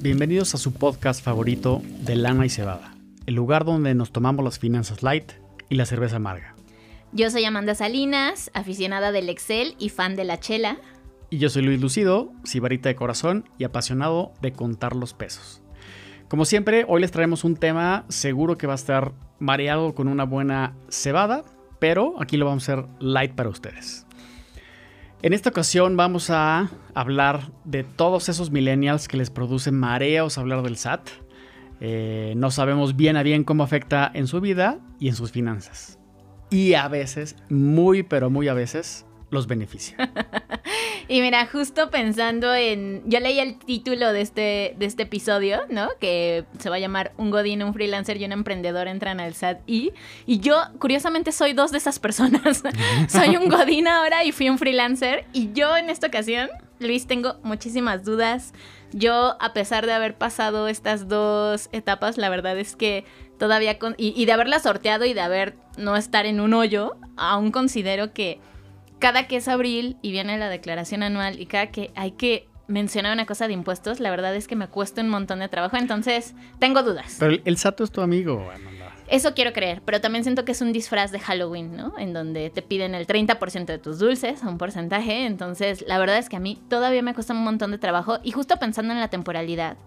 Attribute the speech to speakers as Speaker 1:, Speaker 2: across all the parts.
Speaker 1: bienvenidos a su podcast favorito de Lana y Cebada, el lugar donde nos tomamos las finanzas light y la cerveza amarga.
Speaker 2: Yo soy Amanda Salinas, aficionada del Excel y fan de la chela.
Speaker 1: Y yo soy Luis Lucido, sibarita de corazón y apasionado de contar los pesos. Como siempre, hoy les traemos un tema seguro que va a estar mareado con una buena cebada, pero aquí lo vamos a hacer light para ustedes. En esta ocasión vamos a hablar de todos esos millennials que les producen mareos hablar del SAT. Eh, no sabemos bien a bien cómo afecta en su vida y en sus finanzas. Y a veces, muy pero muy a veces, los beneficia.
Speaker 2: y mira, justo pensando en. Yo leí el título de este, de este episodio, ¿no? Que se va a llamar Un Godín, un freelancer y un emprendedor entran al SAT. Y, y yo, curiosamente, soy dos de esas personas. soy un Godín ahora y fui un freelancer. Y yo en esta ocasión, Luis, tengo muchísimas dudas. Yo, a pesar de haber pasado estas dos etapas, la verdad es que todavía. Y, y de haberla sorteado y de haber no estar en un hoyo, aún considero que cada que es abril y viene la declaración anual y cada que hay que mencionar una cosa de impuestos, la verdad es que me cuesta un montón de trabajo, entonces tengo dudas.
Speaker 1: Pero el, SAT es tu amigo, Amanda.
Speaker 2: Eso quiero creer, pero también siento que es un disfraz de Halloween, ¿no? En donde te piden el 30% de tus dulces, un porcentaje, entonces la verdad es que a mí todavía me cuesta un montón de trabajo y justo pensando en la temporalidad.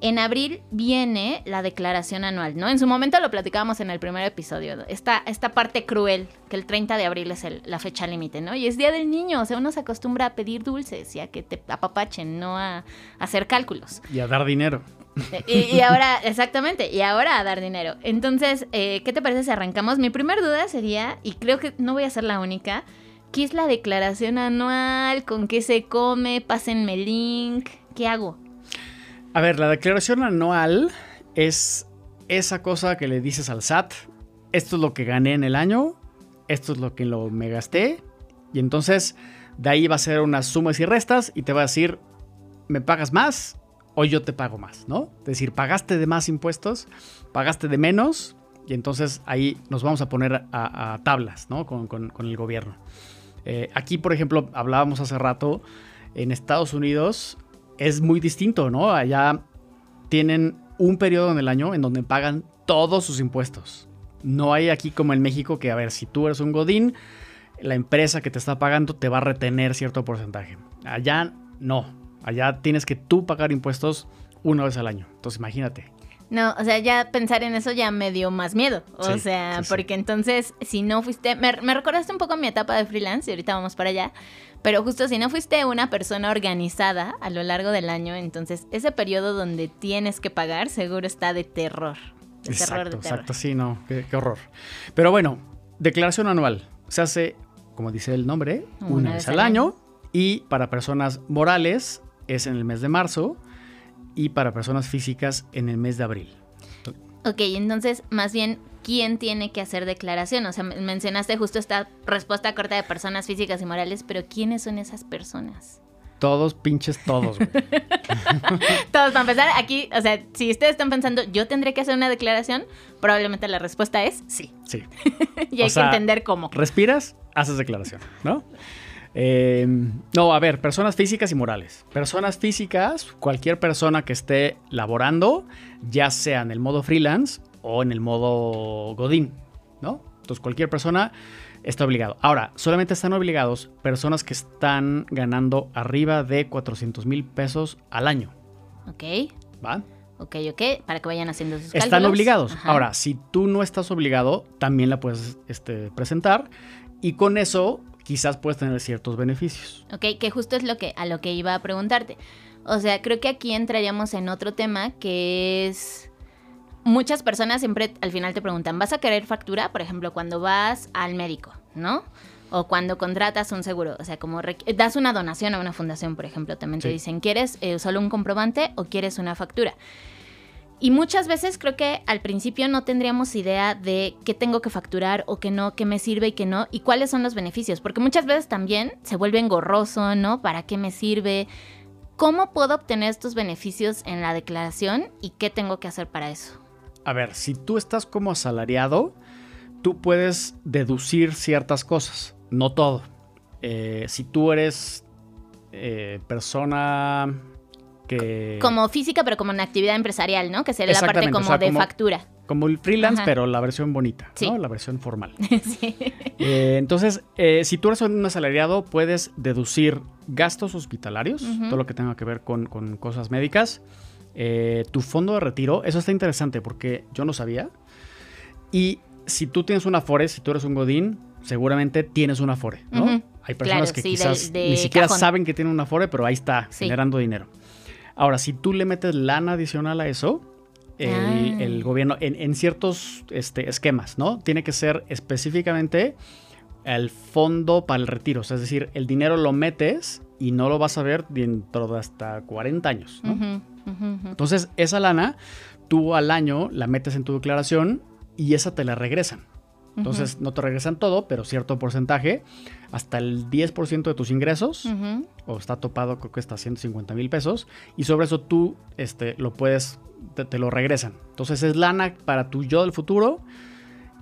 Speaker 2: En abril viene la declaración anual, ¿no? En su momento lo platicábamos en el primer episodio, esta, esta parte cruel, que el 30 de abril es la fecha límite, ¿no? Y es Día del Niño, o sea, uno se acostumbra a pedir dulces y a que te apapachen, no a, hacer cálculos.
Speaker 1: Y a dar dinero.
Speaker 2: Y, ahora, exactamente, y ahora a dar dinero. Entonces, eh, ¿qué te parece si arrancamos? Mi primera duda sería, y creo que no voy a ser la única, ¿qué es la declaración anual? ¿Con qué se come? Pásenme link. ¿Qué hago?
Speaker 1: A ver, la declaración anual es esa cosa que le dices al SAT, esto es lo que gané en el año, esto es lo que me gasté, y entonces de ahí va a ser unas sumas y restas y te va a decir, ¿me pagas más o yo te pago más? ¿No? Es decir, pagaste de más impuestos, pagaste de menos, y entonces ahí nos vamos a poner a, tablas, ¿no? Con, el gobierno. Eh, aquí, por ejemplo, hablábamos hace rato, en Estados Unidos es muy distinto, ¿no? Allá tienen un periodo en el año en donde pagan todos sus impuestos. No hay aquí como en México que, a ver, si tú eres un Godín, la empresa que te está pagando te va a retener cierto porcentaje. Allá no. Allá tienes que tú pagar impuestos una vez al año. Entonces imagínate.
Speaker 2: No, o sea, ya pensar en eso ya me dio más miedo. O sea, porque entonces, si no fuiste. Me, me recordaste un poco mi etapa de freelance y ahorita vamos para allá. Pero justo si no fuiste una persona organizada a lo largo del año, entonces ese periodo donde tienes que pagar seguro está de terror. De
Speaker 1: exacto,
Speaker 2: terror, de
Speaker 1: terror. Exacto, sí, no, qué, horror. Pero bueno, declaración anual. Se hace, como dice el nombre, una, vez al año. Y para personas morales es en el mes de marzo. Y para personas físicas en el mes de abril.
Speaker 2: Ok, entonces más bien quién tiene que hacer declaración. O sea, mencionaste justo esta respuesta corta de personas físicas y morales, pero ¿quiénes son esas personas?
Speaker 1: Todos, pinches todos.
Speaker 2: todos, para empezar, aquí, o sea, si ustedes están pensando, yo tendré que hacer una declaración, probablemente la respuesta es sí.
Speaker 1: Sí.
Speaker 2: y hay que entender cómo.
Speaker 1: Respiras, haces declaración, ¿no? Eh, no, a ver, personas físicas y morales. Personas físicas, cualquier persona que esté laborando, ya sea en el modo freelance o en el modo Godín, ¿no? Entonces cualquier persona está obligado. Ahora, solamente están obligados personas que están ganando arriba de 400 mil pesos al año.
Speaker 2: Ok.
Speaker 1: ¿Va?
Speaker 2: Ok, ok, para que vayan haciendo sus
Speaker 1: Están obligados. Ahora, si tú no estás obligado, también la puedes este, presentar y con eso quizás puedes tener ciertos beneficios.
Speaker 2: Ok, que justo es lo que, a lo que iba a preguntarte. O sea, creo que aquí entraríamos en otro tema que es muchas personas siempre al final te preguntan, ¿vas a querer factura? Por ejemplo, cuando vas al médico, ¿no? O cuando contratas un seguro, o sea, como das una donación a una fundación, por ejemplo, también te dicen, ¿quieres eh, solo un comprobante o quieres una factura? Y muchas veces creo que al principio no tendríamos idea de qué tengo que facturar o qué no, qué me sirve y qué no, y cuáles son los beneficios, porque muchas veces también se vuelve engorroso, ¿no? ¿Para qué me sirve? ¿Cómo puedo obtener estos beneficios en la declaración y qué tengo que hacer para eso?
Speaker 1: A ver, si tú estás como asalariado, tú puedes deducir ciertas cosas, no todo. Eh, si tú eres eh, persona que...
Speaker 2: Como física, pero como una actividad empresarial, ¿no? Que sería la parte
Speaker 1: o
Speaker 2: como
Speaker 1: sea,
Speaker 2: de
Speaker 1: como-
Speaker 2: factura.
Speaker 1: Como el freelance,
Speaker 2: Ajá.
Speaker 1: pero la versión bonita,
Speaker 2: Sí.
Speaker 1: ¿no? La versión formal.
Speaker 2: sí.
Speaker 1: Eh, entonces, eh, si tú eres un asalariado, puedes deducir gastos hospitalarios, todo lo que tenga que ver con, con cosas médicas. Eh, tu fondo de retiro, eso está interesante porque yo no sabía. Y si tú tienes una Afore, si tú eres un Godín, seguramente tienes una Afore, ¿no? Hay personas
Speaker 2: Claro,
Speaker 1: que
Speaker 2: sí,
Speaker 1: quizás
Speaker 2: de- de
Speaker 1: ni siquiera
Speaker 2: cajón.
Speaker 1: saben que tienen una Afore, pero ahí está,
Speaker 2: Sí.
Speaker 1: generando dinero. Ahora, si tú le metes lana adicional a eso, el,
Speaker 2: Ah.
Speaker 1: el gobierno, en, en ciertos este, esquemas, ¿no? Tiene que ser específicamente el fondo para el retiro. O sea, es decir, el dinero lo metes y no lo vas a ver dentro de hasta 40 años, ¿no? Entonces, esa lana, tú al año la metes en tu declaración y esa te la regresan. Entonces, no te regresan todo, pero cierto porcentaje, hasta el 10% de tus ingresos, o está topado, creo que está a 150 mil pesos, y sobre eso tú este, lo puedes, te, te lo regresan. Entonces, es lana para tu yo del futuro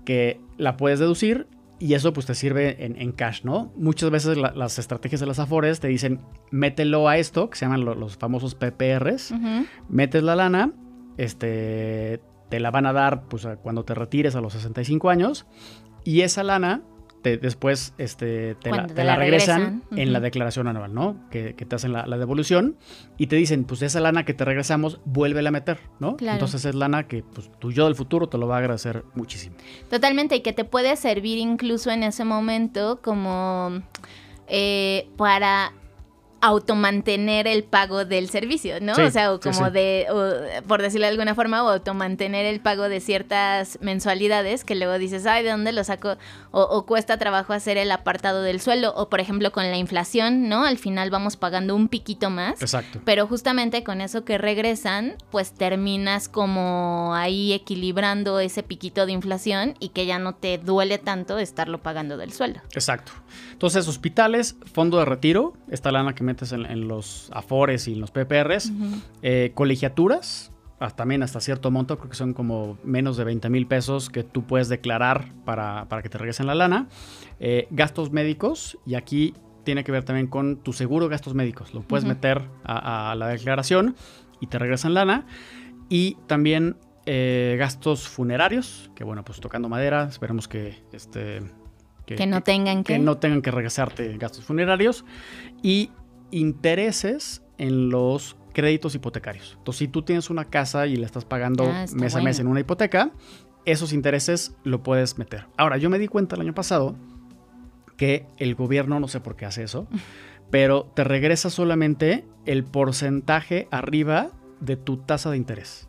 Speaker 1: que la puedes deducir y eso pues te sirve en, en cash, ¿no? Muchas veces la- las estrategias de las Afores te dicen, mételo a esto, que se llaman lo- los famosos PPRs,
Speaker 2: Ujú.
Speaker 1: metes la lana, este, te la van a dar pues, cuando te retires a los 65 años y esa lana te- después este, te, la, te la
Speaker 2: la
Speaker 1: regresan,
Speaker 2: regresan,
Speaker 1: en la declaración anual, ¿no? Que, que te hacen la, la devolución y te dicen, pues esa lana que te regresamos, vuélvela a meter, ¿no?
Speaker 2: Claro.
Speaker 1: Entonces es lana que pues, tu yo del futuro te lo va a agradecer muchísimo.
Speaker 2: Totalmente, y que te puede servir incluso en ese momento como eh, para automantener el pago del servicio, ¿no?
Speaker 1: Sí,
Speaker 2: o sea, o como
Speaker 1: sí.
Speaker 2: de, o, por decirlo de alguna forma, o automantener el pago de ciertas mensualidades que luego dices, ay, ¿de dónde lo saco? O, o cuesta trabajo hacer el apartado del suelo, o por ejemplo con la inflación, ¿no? Al final vamos pagando un piquito más.
Speaker 1: Exacto.
Speaker 2: Pero justamente con eso que regresan, pues terminas como ahí equilibrando ese piquito de inflación y que ya no te duele tanto estarlo pagando del sueldo.
Speaker 1: Exacto. Entonces, hospitales, fondo de retiro, esta lana que metes en, en los afores y en los PPRs, eh, colegiaturas, hasta- también hasta cierto monto, creo que son como menos de 20 mil pesos que tú puedes declarar para, para que te regresen la lana, eh, gastos médicos, y aquí tiene que ver también con tu seguro de gastos médicos, lo puedes meter a, a la declaración y te regresan lana, y también eh, gastos funerarios, que bueno, pues tocando madera, esperemos que este...
Speaker 2: Que no tengan que...
Speaker 1: que no tengan que regresarte gastos funerarios. Y intereses en los créditos hipotecarios. Entonces, si tú tienes una casa y la estás pagando
Speaker 2: Ah,
Speaker 1: mes a mes en una hipoteca, esos intereses lo puedes meter. Ahora, yo me di cuenta el año pasado que el gobierno, no sé por qué hace eso, pero te regresa solamente el porcentaje arriba de tu tasa de interés.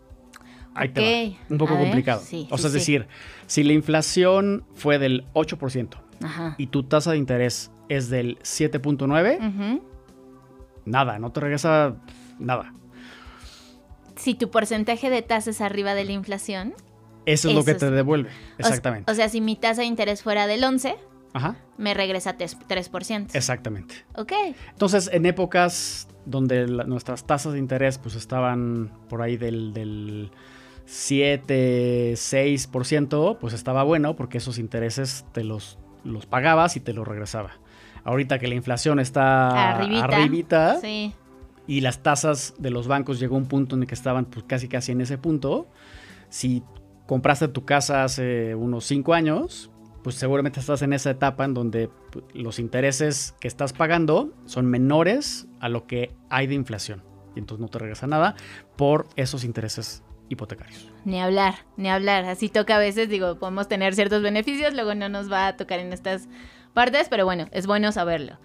Speaker 1: Ahí te
Speaker 2: Ok,
Speaker 1: va. Un poco
Speaker 2: a ver,
Speaker 1: complicado.
Speaker 2: sí,
Speaker 1: o
Speaker 2: sí,
Speaker 1: sea, es
Speaker 2: sí.
Speaker 1: decir, si la inflación fue del 8%,
Speaker 2: Ajá.
Speaker 1: y tu tasa de interés es del 7.9,
Speaker 2: Ujú.
Speaker 1: Nada, no te regresa nada.
Speaker 2: Si tu porcentaje de tasa es arriba de la inflación,
Speaker 1: Eso es lo que te devuelve. Exactamente.
Speaker 2: O, sea, si mi tasa de interés fuera del 11,
Speaker 1: Ajá,
Speaker 2: me regresa tes- 3%.
Speaker 1: exactamente.
Speaker 2: Ok.
Speaker 1: Entonces, en épocas donde la- nuestras tasas de interés pues estaban por ahí del, del 7, 6%, pues estaba bueno porque esos intereses te los, los pagabas y te los regresaba. Ahorita que la inflación está
Speaker 2: Arribita.
Speaker 1: arribita,
Speaker 2: Sí.
Speaker 1: y las tasas de los bancos llegó a un punto en el que estaban pues, casi casi en ese punto. Si compraste tu casa hace unos 5 años, pues seguramente estás en esa etapa en donde pues, los intereses que estás pagando son menores a lo que hay de inflación. Y entonces no te regresa nada por esos intereses hipotecarios.
Speaker 2: Ni hablar, ni hablar. Así toca a veces, digo, podemos tener ciertos beneficios, luego no nos va a tocar en estas partes, pero bueno, es bueno saberlo.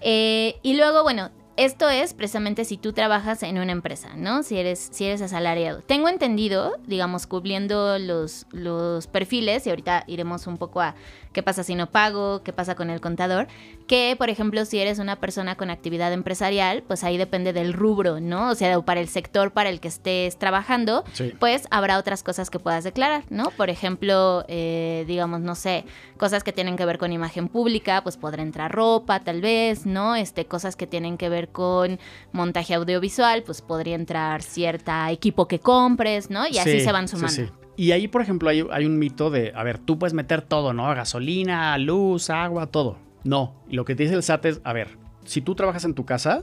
Speaker 2: Eh, y luego, bueno, esto es precisamente si tú trabajas en una empresa, ¿no? Si eres, si eres asalariado. Tengo entendido, digamos, cubriendo los, los perfiles, y ahorita iremos un poco a qué pasa si no pago, qué pasa con el contador, que, por ejemplo, si eres una persona con actividad empresarial, pues ahí depende del rubro, ¿no? O sea, para el sector para el que estés trabajando,
Speaker 1: Sí.
Speaker 2: pues habrá otras cosas que puedas declarar, ¿no? Por ejemplo, eh, digamos, no sé, cosas que tienen que ver con imagen pública, pues podrá entrar ropa, tal vez, ¿no? Este, cosas que tienen que ver con montaje audiovisual, pues podría entrar cierta equipo que compres, ¿no? Y así
Speaker 1: Sí,
Speaker 2: se van
Speaker 1: sí,
Speaker 2: sumando.
Speaker 1: sí. Y ahí, por ejemplo, hay, hay un mito de, a ver, tú puedes meter todo, ¿no? Gasolina, luz, agua, todo. No, lo que te dice el SAT es, a ver, si tú trabajas en tu casa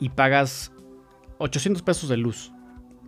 Speaker 1: y pagas 800 pesos de luz.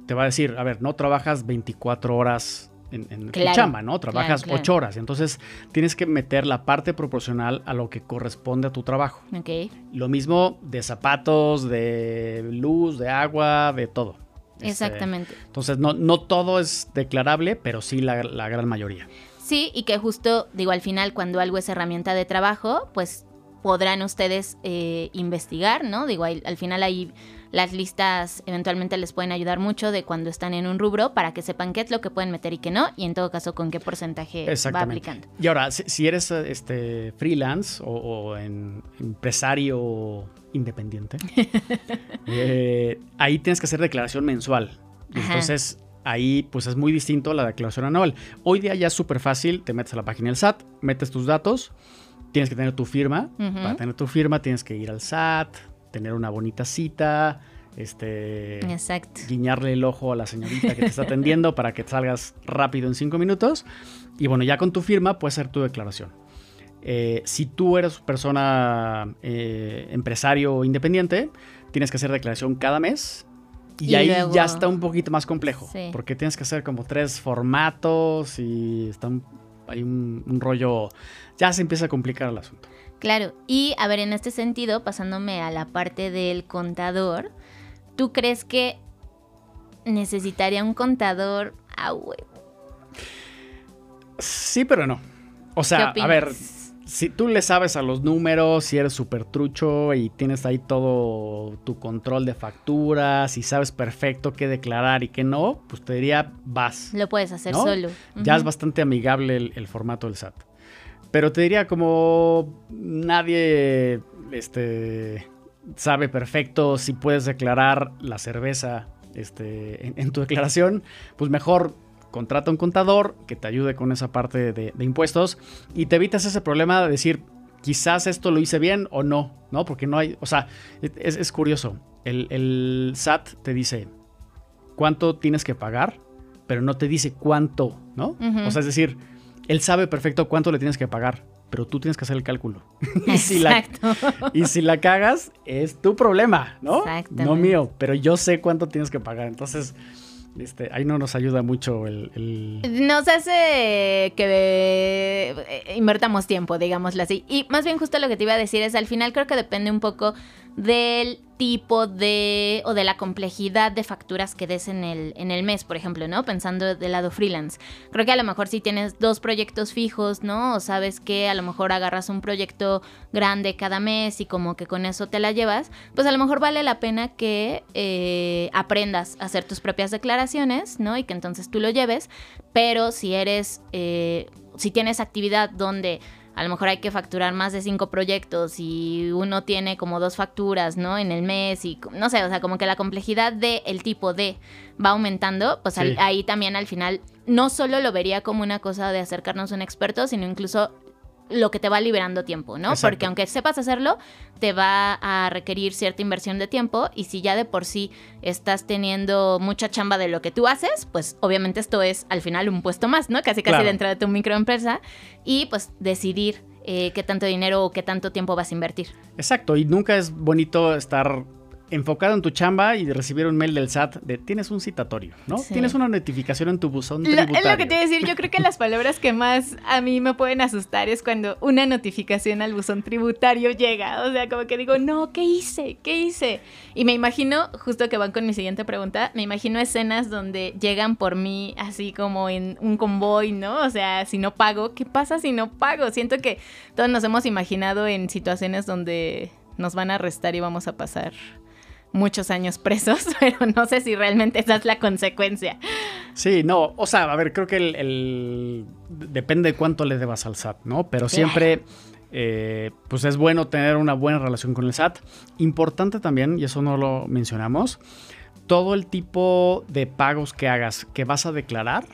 Speaker 1: Te va a decir, a ver, no trabajas 24 horas en, en tu
Speaker 2: Claro,
Speaker 1: chamba, ¿no? Trabajas
Speaker 2: claro.
Speaker 1: 8 horas. Entonces tienes que meter la parte proporcional a lo que corresponde a tu trabajo.
Speaker 2: Ok.
Speaker 1: Lo mismo de zapatos, de luz, de agua, de todo. Este,
Speaker 2: Exactamente.
Speaker 1: entonces, no, no todo es declarable, pero sí la, la gran mayoría.
Speaker 2: Sí, y que justo, digo, al final, cuando algo es herramienta de trabajo, pues podrán ustedes eh, investigar, ¿no? Digo, al final ahí las listas eventualmente les pueden ayudar mucho de cuando están en un rubro para que sepan qué es lo que pueden meter y qué no, y en todo caso con qué porcentaje va aplicando.
Speaker 1: Y ahora, si, eres este, freelance o, o en- empresario independiente, eh, ahí tienes que hacer declaración mensual.
Speaker 2: Ajá.
Speaker 1: Entonces, ahí pues es muy distinto a la declaración anual. Hoy día ya es súper fácil, te metes a la página del SAT, metes tus datos, tienes que tener tu firma. Para tener tu firma tienes que ir al SAT, tener una bonita cita, este...
Speaker 2: Exacto.
Speaker 1: guiñarle el ojo a la señorita que te está atendiendo para que salgas rápido en cinco minutos. Y bueno, ya con tu firma puedes hacer tu declaración. Eh, si tú eres persona eh, empresario independiente, tienes que hacer declaración cada mes. Y,
Speaker 2: Y
Speaker 1: ahí
Speaker 2: luego-
Speaker 1: ya está un poquito más complejo.
Speaker 2: Sí.
Speaker 1: Porque tienes que hacer como tres formatos y está un- hay un, un rollo. Ya se empieza a complicar el asunto.
Speaker 2: Claro, y a ver, en este sentido, pasándome a la parte del contador, ¿tú crees que necesitaría un contador a huevo?
Speaker 1: Sí, pero no. O
Speaker 2: ¿Qué
Speaker 1: sea, a ver, si tú le sabes a los números, si eres súper trucho y tienes ahí todo tu control de facturas y sabes perfecto qué declarar y qué no, pues te diría vas.
Speaker 2: Lo puedes hacer
Speaker 1: ¿No?
Speaker 2: solo.
Speaker 1: Ya es bastante amigable el, el formato del SAT. Pero te diría como nadie este, sabe perfecto si puedes declarar la cerveza este, en, en tu declaración, pues mejor contrata un contador que te ayude con esa parte de, de impuestos y te evitas ese problema de decir quizás esto lo hice bien o no, ¿no? Porque no hay, o sea, es, es curioso. El, el SAT te dice cuánto tienes que pagar, pero no te dice cuánto, ¿no? O sea, es decir, él sabe perfecto cuánto le tienes que pagar, pero tú tienes que hacer el cálculo. y, si la,
Speaker 2: Exacto.
Speaker 1: y si la cagas, es tu problema, ¿no? No mío, pero yo sé cuánto tienes que pagar. Entonces, este, ahí no nos ayuda mucho el...
Speaker 2: Nos hace que eh, invertamos tiempo, digámoslo así. Y más bien justo lo que te iba a decir es, al final creo que depende un poco del tipo de o de la complejidad de facturas que des en el, en el mes, por ejemplo, ¿no? Pensando del lado freelance. Creo que a lo mejor si tienes dos proyectos fijos, ¿no? O sabes que a lo mejor agarras un proyecto grande cada mes y como que con eso te la llevas, pues a lo mejor vale la pena que eh, aprendas a hacer tus propias declaraciones, ¿no? Y que entonces tú lo lleves, pero si eres, eh, si tienes actividad donde a lo mejor hay que facturar más de cinco proyectos y uno tiene como dos facturas, ¿no? En el mes y no sé, o sea, como que la complejidad del tipo de va aumentando, pues al- ahí también al final no solo lo vería como una cosa de acercarnos a un experto, sino incluso lo que te va liberando tiempo, ¿no?
Speaker 1: Exacto.
Speaker 2: Porque aunque sepas hacerlo, te va a requerir cierta inversión de tiempo y si ya de por sí estás teniendo mucha chamba de lo que tú haces, pues obviamente esto es al final un puesto más, ¿no? Casi casi
Speaker 1: Claro.
Speaker 2: dentro de tu microempresa y pues decidir eh, qué tanto dinero o qué tanto tiempo vas a invertir.
Speaker 1: Exacto, y nunca es bonito estar enfocado en tu chamba y recibir un mail del SAT de tienes un citatorio, ¿no?
Speaker 2: Sí.
Speaker 1: Tienes una notificación en tu buzón
Speaker 2: Lo-
Speaker 1: tributario.
Speaker 2: es lo que te iba a decir, yo creo que las palabras que más a mí me pueden asustar es cuando una notificación al buzón tributario llega, o sea, como que digo, no, ¿qué hice? ¿Qué hice? Y me imagino, justo que van con mi siguiente pregunta, me imagino escenas donde llegan por mí así como en un convoy, ¿no? O sea, si no pago, ¿qué pasa si no pago? Siento que todos nos hemos imaginado en situaciones donde nos van a arrestar y vamos a pasar muchos años presos, pero no sé si realmente esa es la consecuencia.
Speaker 1: Sí, no, o sea, a ver, creo que el, el- depende de cuánto le debas al SAT, ¿no? Pero siempre, eh, pues es bueno tener una buena relación con el SAT. Importante también, y eso no lo mencionamos, todo el tipo de pagos que hagas que vas a declarar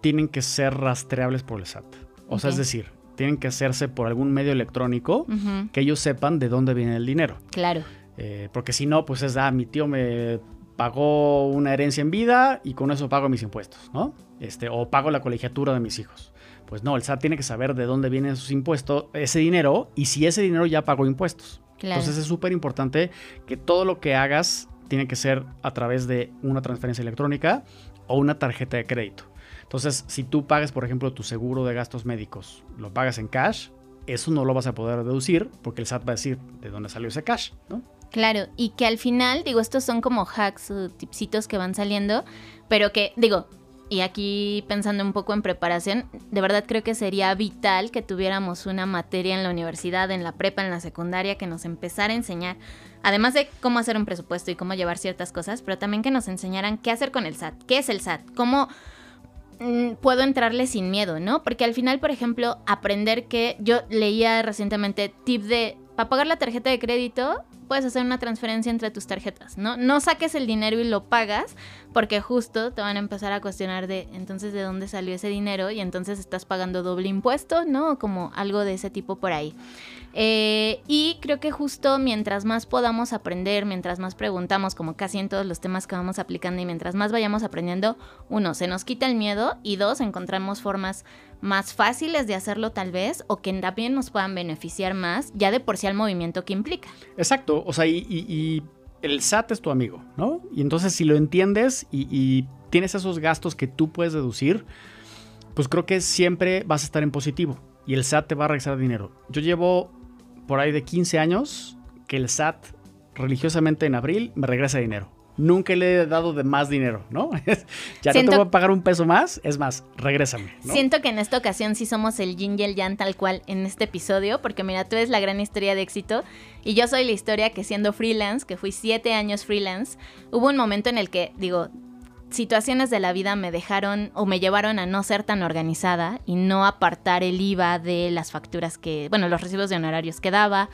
Speaker 1: tienen que ser rastreables por el SAT. O sea, es decir, tienen que hacerse por algún medio electrónico que ellos sepan de dónde viene el dinero.
Speaker 2: Claro.
Speaker 1: Eh, porque si no, pues es, ah, mi tío me pagó una herencia en vida y con eso pago mis impuestos, ¿no? Este, o pago la colegiatura de mis hijos. Pues no, el SAT tiene que saber de dónde vienen sus impuestos, ese dinero, y si ese dinero ya pagó impuestos.
Speaker 2: Claro.
Speaker 1: Entonces es súper importante que todo lo que hagas tiene que ser a través de una transferencia electrónica o una tarjeta de crédito. Entonces, si tú pagas, por ejemplo, tu seguro de gastos médicos, lo pagas en cash, eso no lo vas a poder deducir porque el SAT va a decir de dónde salió ese cash, ¿no?
Speaker 2: Claro, y que al final, digo, estos son como hacks o tipsitos que van saliendo, pero que, digo, y aquí pensando un poco en preparación, de verdad creo que sería vital que tuviéramos una materia en la universidad, en la prepa, en la secundaria, que nos empezara a enseñar, además de cómo hacer un presupuesto y cómo llevar ciertas cosas, pero también que nos enseñaran qué hacer con el SAT, qué es el SAT, cómo mm, puedo entrarle sin miedo, ¿no? Porque al final, por ejemplo, aprender que yo leía recientemente tip de, para pagar la tarjeta de crédito, puedes hacer una transferencia entre tus tarjetas, ¿no? No saques el dinero y lo pagas, porque justo te van a empezar a cuestionar de entonces de dónde salió ese dinero y entonces estás pagando doble impuesto, ¿no? Como algo de ese tipo por ahí. Eh, y creo que justo mientras más podamos aprender, mientras más preguntamos, como casi en todos los temas que vamos aplicando y mientras más vayamos aprendiendo, uno, se nos quita el miedo y dos, encontramos formas más fáciles de hacerlo tal vez o que también nos puedan beneficiar más ya de por sí al movimiento que implica.
Speaker 1: Exacto, o sea, y, el SAT es tu amigo, ¿no? Y entonces si lo entiendes y, y tienes esos gastos que tú puedes deducir, pues creo que siempre vas a estar en positivo y el SAT te va a regresar dinero. Yo llevo por ahí de 15 años que el SAT religiosamente en abril me regresa dinero. Nunca le he dado de más dinero, ¿no? ya no te voy a pagar un peso más, es más, regrésame.
Speaker 2: Siento que en esta ocasión sí somos el yin y el yang tal cual en este episodio, porque mira, tú eres la gran historia de éxito y yo soy la historia que siendo freelance, que fui siete años freelance, hubo un momento en el que, digo, situaciones de la vida me dejaron o me llevaron a no ser tan organizada y no apartar el IVA de las facturas que, bueno, los recibos de honorarios que daba,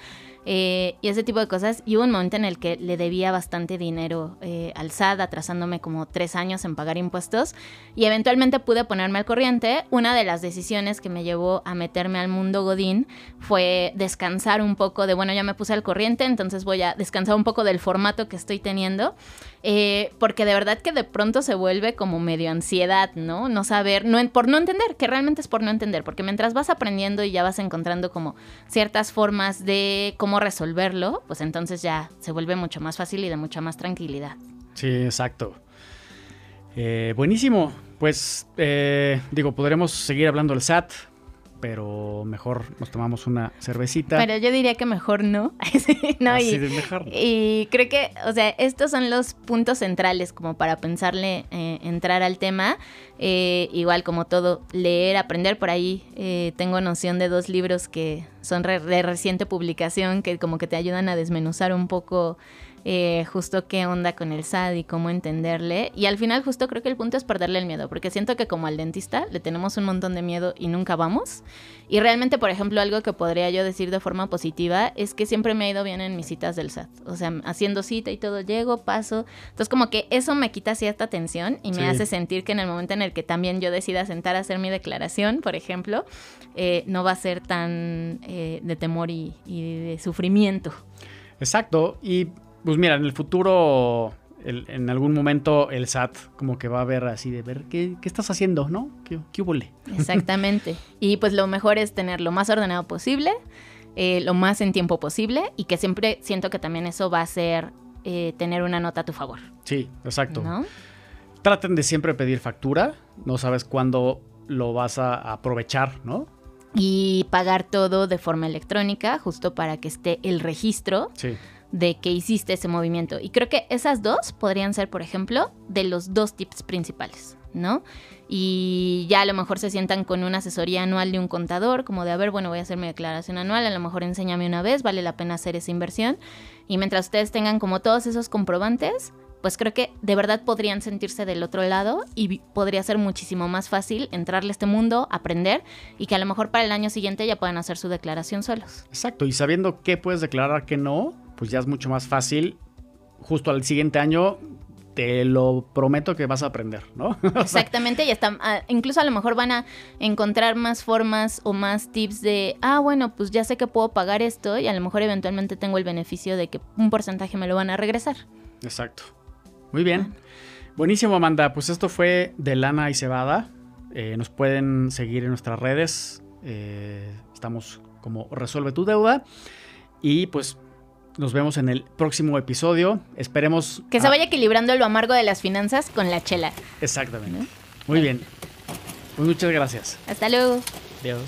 Speaker 2: eh, y ese tipo de cosas. Y hubo un momento en el que le debía bastante dinero eh, al SAT, atrasándome como tres años en pagar impuestos. Y eventualmente pude ponerme al corriente. Una de las decisiones que me llevó a meterme al mundo Godín fue descansar un poco de, bueno, ya me puse al corriente, entonces voy a descansar un poco del formato que estoy teniendo. Eh, porque de verdad que de pronto se vuelve como medio ansiedad, ¿no? No saber, no, por no entender, que realmente es por no entender, porque mientras vas aprendiendo y ya vas encontrando como ciertas formas de cómo resolverlo, pues entonces ya se vuelve mucho más fácil y de mucha más tranquilidad.
Speaker 1: Sí, exacto. Eh, buenísimo. Pues eh, digo, podremos seguir hablando del SAT, pero mejor nos tomamos una cervecita.
Speaker 2: Pero yo diría que mejor no. no
Speaker 1: Así y, mejor.
Speaker 2: y creo que, o sea, estos son los puntos centrales como para pensarle eh, entrar al tema. Eh, igual como todo, leer, aprender por ahí. Eh, tengo noción de dos libros que son de reciente publicación que como que te ayudan a desmenuzar un poco eh, justo qué onda con el SAD y cómo entenderle. Y al final justo creo que el punto es perderle el miedo, porque siento que como al dentista le tenemos un montón de miedo y nunca vamos. Y realmente, por ejemplo, algo que podría yo decir de forma positiva es que siempre me ha ido bien en mis citas del SAT. O sea, haciendo cita y todo, llego, paso. Entonces como que eso me quita cierta tensión y me hace sentir que en el momento en el que también yo decida sentar a hacer mi declaración, por ejemplo, eh, no va a ser tan eh, de temor y, y de sufrimiento.
Speaker 1: Exacto. Y pues mira, en el futuro, en algún momento el SAT como que va a ver así de ver qué, estás haciendo, ¿no? ¿Qué, qué
Speaker 2: Exactamente. y pues lo mejor es tener lo más ordenado posible, eh, lo más en tiempo posible y que siempre siento que también eso va a ser eh, tener una nota a tu favor.
Speaker 1: Sí, exacto. Traten de siempre pedir factura, no sabes cuándo lo vas a aprovechar, ¿no?
Speaker 2: Y pagar todo de forma electrónica, justo para que esté el registro.
Speaker 1: Sí
Speaker 2: de que hiciste ese movimiento. Y creo que esas dos podrían ser, por ejemplo, de los dos tips principales, ¿no? Y ya a lo mejor se sientan con una asesoría anual de un contador, como de, a ver, bueno, voy a hacer mi declaración anual, a lo mejor enséñame una vez, vale la pena hacer esa inversión. Y mientras ustedes tengan como todos esos comprobantes, pues creo que de verdad podrían sentirse del otro lado y podría ser muchísimo más fácil entrarle a este mundo, aprender y que a lo mejor para el año siguiente ya puedan hacer su declaración solos.
Speaker 1: Exacto, y sabiendo qué puedes declarar, qué no, pues ya es mucho más fácil. Justo al siguiente año te lo prometo que vas a aprender, ¿no?
Speaker 2: Exactamente, y hasta ah, incluso a lo mejor van a encontrar más formas o más tips de, ah, bueno, pues ya sé que puedo pagar esto y a lo mejor eventualmente tengo el beneficio de que un porcentaje me lo van a regresar.
Speaker 1: Exacto. Muy bien. Buenísimo, Amanda. Pues esto fue de Lana y Cebada. Eh, nos pueden seguir en nuestras redes. Eh, estamos como Resuelve tu deuda. Y pues Nos vemos en el próximo episodio. Esperemos.
Speaker 2: Que se vaya equilibrando lo amargo de las finanzas con la chela.
Speaker 1: Exactamente. Muy bien. Pues muchas gracias.
Speaker 2: Hasta luego.
Speaker 1: Adiós.